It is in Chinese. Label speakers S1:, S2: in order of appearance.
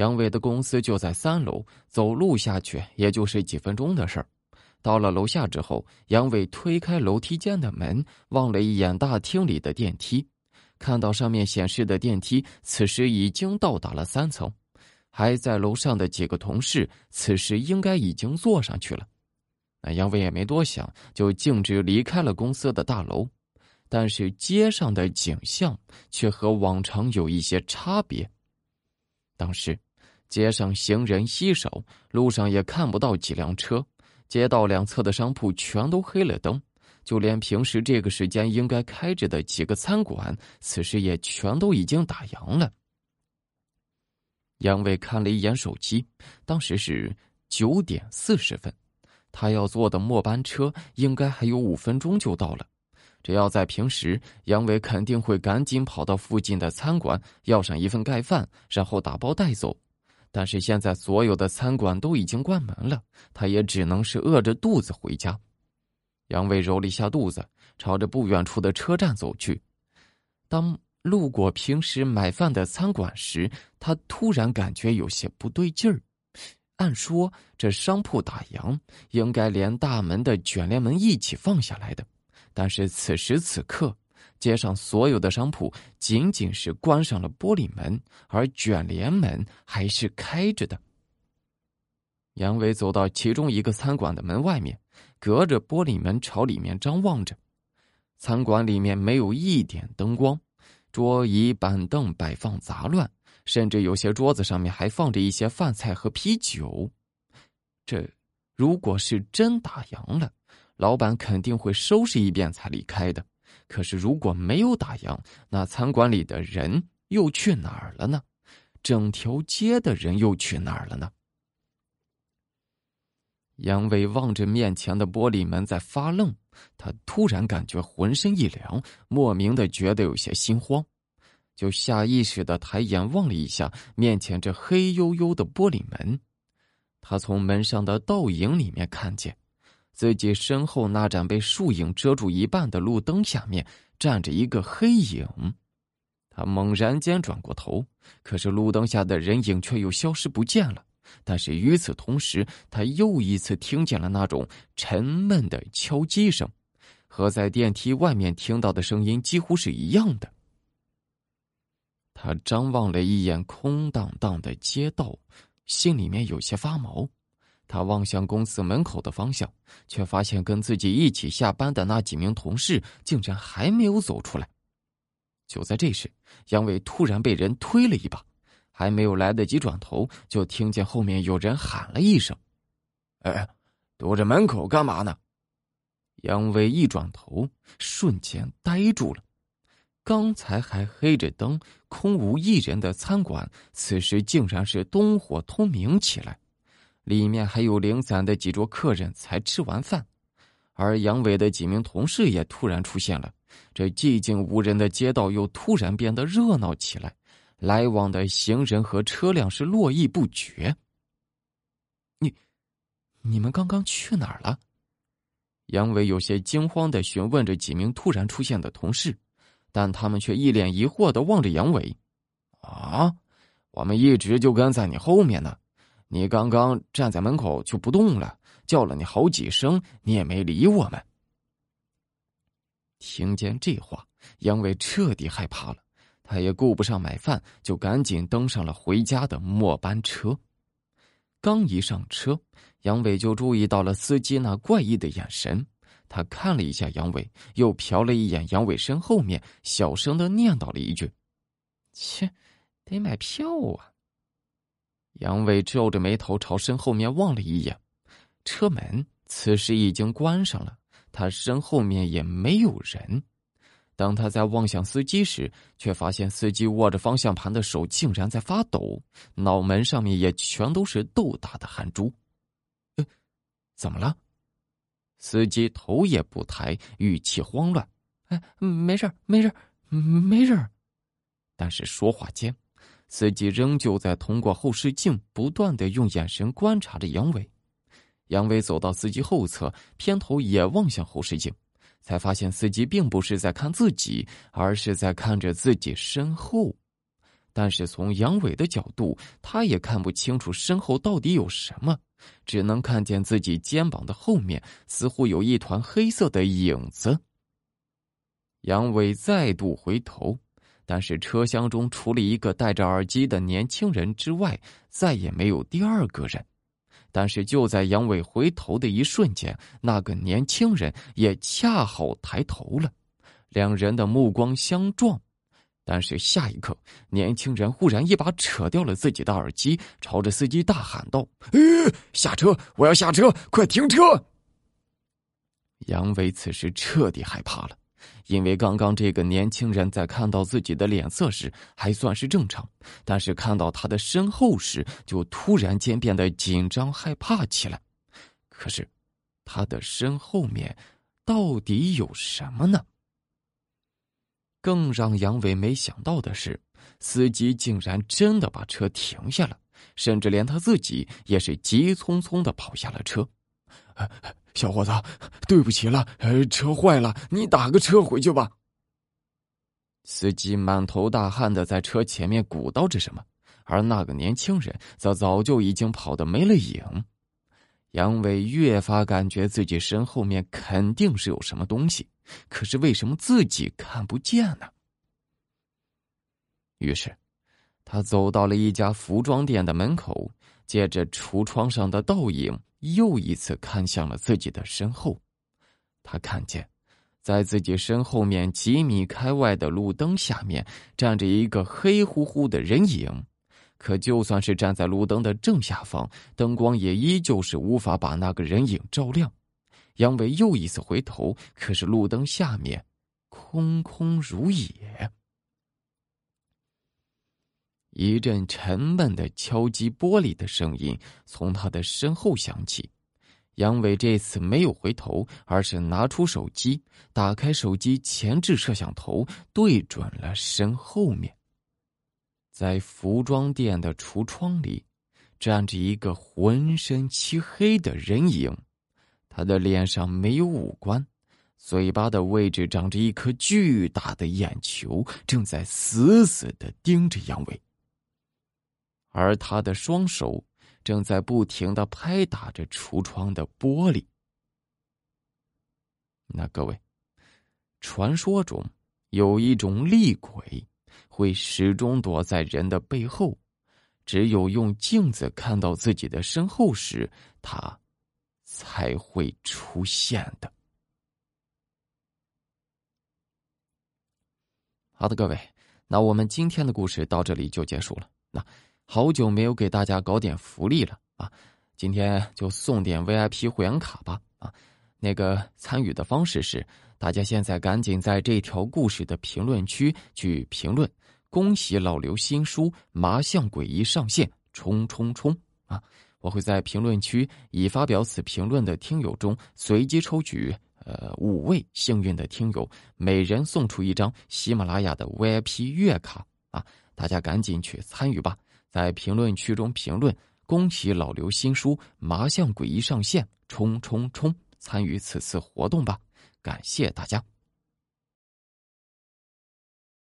S1: 杨伟的公司就在三楼，走路下去也就是几分钟的事儿。到了楼下之后，杨伟推开楼梯间的门，望了一眼大厅里的电梯，看到上面显示的电梯此时已经到达了三层，还在楼上的几个同事此时应该已经坐上去了。那杨伟也没多想，就径直离开了公司的大楼。但是街上的景象却和往常有一些差别。当时，街上行人稀少，路上也看不到几辆车，街道两侧的商铺全都黑了灯，就连平时这个时间应该开着的几个餐馆，此时也全都已经打烊了。杨伟看了一眼手机，当时是九点四十分，他要坐的末班车应该还有五分钟就到了。只要在平时，杨伟肯定会赶紧跑到附近的餐馆要上一份盖饭，然后打包带走。但是现在所有的餐馆都已经关门了，他也只能是饿着肚子回家。杨伟揉了一下肚子，朝着不远处的车站走去。当路过平时买饭的餐馆时，他突然感觉有些不对劲儿。按说这商铺打烊，应该连大门的卷帘门一起放下来的。但是此时此刻，街上所有的商铺仅仅是关上了玻璃门，而卷帘门还是开着的。杨伟走到其中一个餐馆的门外面，隔着玻璃门朝里面张望着。餐馆里面没有一点灯光，桌椅板凳摆放杂乱，甚至有些桌子上面还放着一些饭菜和啤酒。这如果是真打烊了。老板肯定会收拾一遍才离开的，可是如果没有打烊，那餐馆里的人又去哪儿了呢？整条街的人又去哪儿了呢？杨伟望着面前的玻璃门在发愣，他突然感觉浑身一凉，莫名的觉得有些心慌，就下意识的抬眼望了一下面前这黑黝黝的玻璃门，他从门上的倒影里面看见。自己身后那盏被树影遮住一半的路灯下面站着一个黑影，他猛然间转过头，可是路灯下的人影却又消失不见了。但是与此同时，他又一次听见了那种沉闷的敲击声，和在电梯外面听到的声音几乎是一样的。他张望了一眼空荡荡的街道，心里面有些发毛。他望向公司门口的方向，却发现跟自己一起下班的那几名同事竟然还没有走出来。就在这时，杨伟突然被人推了一把，还没有来得及转头，就听见后面有人喊了一声：“
S2: 哎，堵着门口干嘛呢？”
S1: 杨伟一转头，瞬间呆住了。刚才还黑着灯、空无一人的餐馆，此时竟然是灯火通明起来。里面还有零散的几桌客人才吃完饭，而杨伟的几名同事也突然出现了。这寂静无人的街道又突然变得热闹起来，来往的行人和车辆是络绎不绝。你，你们刚刚去哪儿了？杨伟有些惊慌的询问着几名突然出现的同事，但他们却一脸疑惑的望着杨伟。
S2: 啊，我们一直就跟在你后面呢。你刚刚站在门口就不动了，叫了你好几声，你也没理我们。
S1: 听见这话，杨伟彻底害怕了，他也顾不上买饭，就赶紧登上了回家的末班车。刚一上车，杨伟就注意到了司机那怪异的眼神，他看了一下杨伟，又瞟了一眼杨伟身后面，小声的念叨了一句：“切，得买票啊。”杨伟皱着眉头朝身后面望了一眼，车门此时已经关上了，他身后面也没有人。当他在望向司机时，却发现司机握着方向盘的手竟然在发抖，脑门上面也全都是豆大的汗珠。呃，怎么了？司机头也不抬，语气慌乱：“哎，没事没事没事但是说话间。司机仍旧在通过后视镜不断的用眼神观察着杨伟。杨伟走到司机后侧，偏头也望向后视镜，才发现司机并不是在看自己，而是在看着自己身后。但是从杨伟的角度，他也看不清楚身后到底有什么，只能看见自己肩膀的后面似乎有一团黑色的影子。杨伟再度回头，但是车厢中除了一个戴着耳机的年轻人之外，再也没有第二个人。但是就在杨伟回头的一瞬间，那个年轻人也恰好抬头了，两人的目光相撞。但是下一刻，年轻人忽然一把扯掉了自己的耳机，朝着司机大喊道：“下车！我要下车！快停车！”杨伟此时彻底害怕了，因为刚刚这个年轻人在看到自己的脸色时还算是正常，但是看到他的身后时，就突然间变得紧张害怕起来。可是，他的身后面到底有什么呢？更让杨伟没想到的是，司机竟然真的把车停下了，甚至连他自己也是急匆匆的跑下了车。
S2: 小伙子，对不起了，车坏了，你打个车回去吧。
S1: 司机满头大汗的在车前面鼓捣着什么，而那个年轻人则早就已经跑得没了影。杨伟越发感觉自己身后面肯定是有什么东西。可是为什么自己看不见呢？于是，他走到了一家服装店的门口，借着橱窗上的倒影，又一次看向了自己的身后。他看见，在自己身后面几米开外的路灯下面，站着一个黑乎乎的人影。可就算是站在路灯的正下方，灯光也依旧是无法把那个人影照亮。杨伟又一次回头，可是路灯下面空空如也。一阵沉闷的敲击玻璃的声音从他的身后响起。杨伟这次没有回头，而是拿出手机，打开手机前置摄像头，对准了身后面。在服装店的橱窗里，站着一个浑身漆黑的人影。他的脸上没有五官，嘴巴的位置长着一颗巨大的眼球，正在死死的盯着杨伟。而他的双手正在不停的拍打着橱窗的玻璃。那各位，传说中有一种厉鬼，会始终躲在人的背后，只有用镜子看到自己的身后时，他。才会出现的。好的，各位，那我们今天的故事到这里就结束了。那好久没有给大家搞点福利了啊，今天就送点 VIP 会员卡吧啊。那个参与的方式是，大家现在赶紧在这条故事的评论区去评论，恭喜老刘新书《麻将诡异》上线，冲冲冲啊！我会在评论区已发表此评论的听友中随机抽取，呃，五位幸运的听友，每人送出一张喜马拉雅的 VIP 月卡啊！大家赶紧去参与吧，在评论区中评论“恭喜老刘新书麻将诡异上线，冲冲冲”，参与此次活动吧！感谢大家。